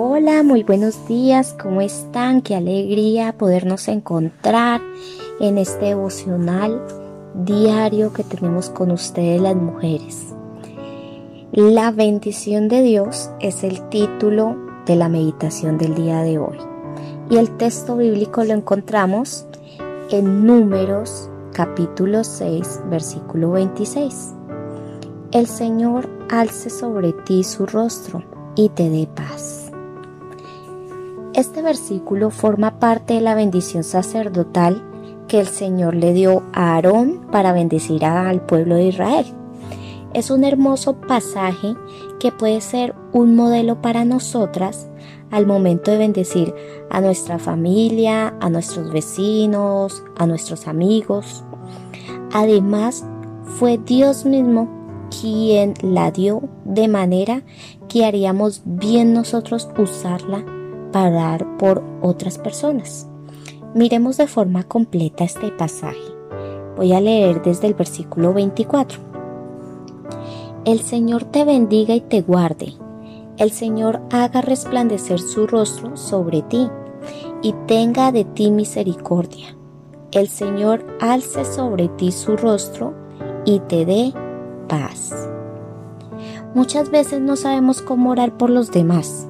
Hola, muy buenos días, ¿cómo están? Qué alegría podernos encontrar en este devocional diario que tenemos con ustedes las mujeres. La bendición de Dios es el título de la meditación del día de hoy. Y el texto bíblico lo encontramos en Números capítulo 6, versículo 26. El Señor alce sobre ti su rostro y te dé paz. Este versículo forma parte de la bendición sacerdotal que el Señor le dio a Aarón para bendecir al pueblo de Israel. Es un hermoso pasaje que puede ser un modelo para nosotras al momento de bendecir a nuestra familia, a nuestros vecinos, a nuestros amigos. Además, fue Dios mismo quien la dio de manera que haríamos bien nosotros usarla para dar por otras personas. Miremos de forma completa este pasaje. Voy a leer desde el versículo 24. El Señor te bendiga y te guarde. El Señor haga resplandecer su rostro sobre ti y tenga de ti misericordia. El Señor alce sobre ti su rostro y te dé paz. Muchas veces no sabemos cómo orar por los demás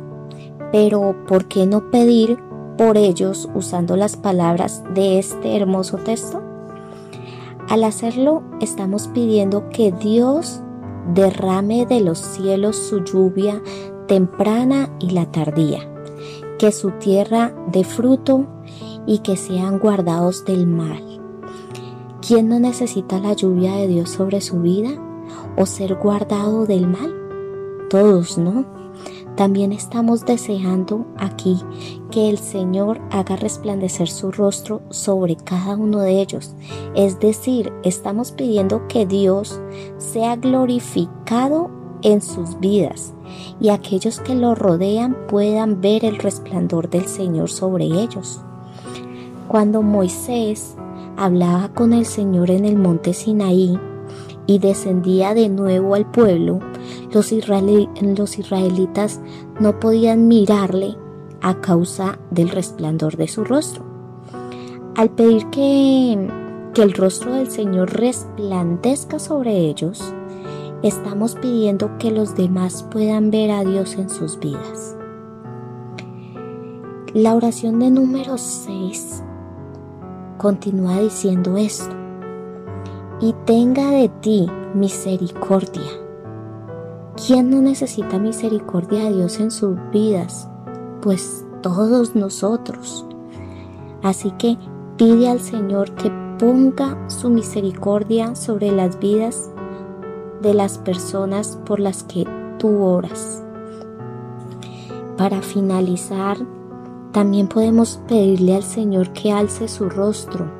pero ¿por qué no pedir por ellos usando las palabras de este hermoso texto? Al hacerlo, estamos pidiendo que Dios derrame de los cielos su lluvia temprana y la tardía, que su tierra dé fruto y que sean guardados del mal. ¿Quién no necesita la lluvia de Dios sobre su vida o ser guardado del mal? Todos, ¿no? También estamos deseando aquí que el Señor haga resplandecer su rostro sobre cada uno de ellos. Es decir, estamos pidiendo que Dios sea glorificado en sus vidas y aquellos que lo rodean puedan ver el resplandor del Señor sobre ellos. Cuando Moisés hablaba con el Señor en el monte Sinaí, y descendía de nuevo al pueblo, los, israelitas no podían mirarle a causa del resplandor de su rostro. Al pedir que, que el rostro del Señor resplandezca sobre ellos, estamos pidiendo que los demás puedan ver a Dios en sus vidas. La oración de número 6 continúa diciendo esto y tenga de ti misericordia. ¿Quién no necesita misericordia de Dios en sus vidas? Pues todos nosotros. Así que pide al Señor que ponga su misericordia sobre las vidas de las personas por las que tú oras. Para finalizar, también podemos pedirle al Señor que alce su rostro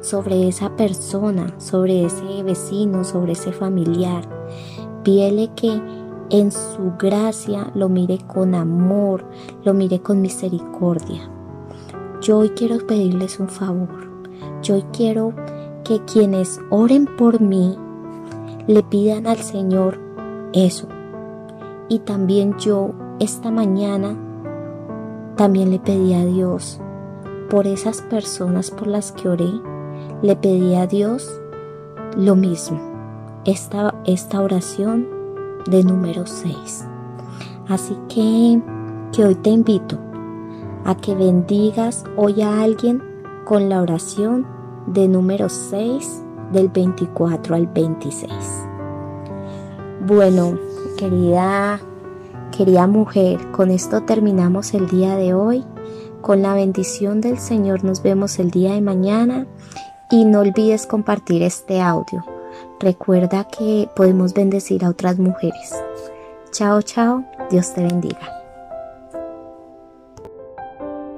sobre esa persona, sobre ese vecino, sobre ese familiar. Pídele que en su gracia lo mire con amor, lo mire con misericordia. Yo hoy quiero pedirles un favor. Yo hoy quiero que quienes oren por mí le pidan al Señor eso. Y también yo esta mañana también le pedí a Dios por esas personas por las que oré le pedí a Dios lo mismo, esta, esta oración de número 6. Así que, que hoy te invito a que bendigas hoy a alguien con la oración de número 6 del 24 al 26. Bueno, querida, querida mujer, con esto terminamos el día de hoy. Con la bendición del Señor nos vemos el día de mañana y no olvides compartir este audio. Recuerda que podemos bendecir a otras mujeres. Chao, chao. Dios te bendiga.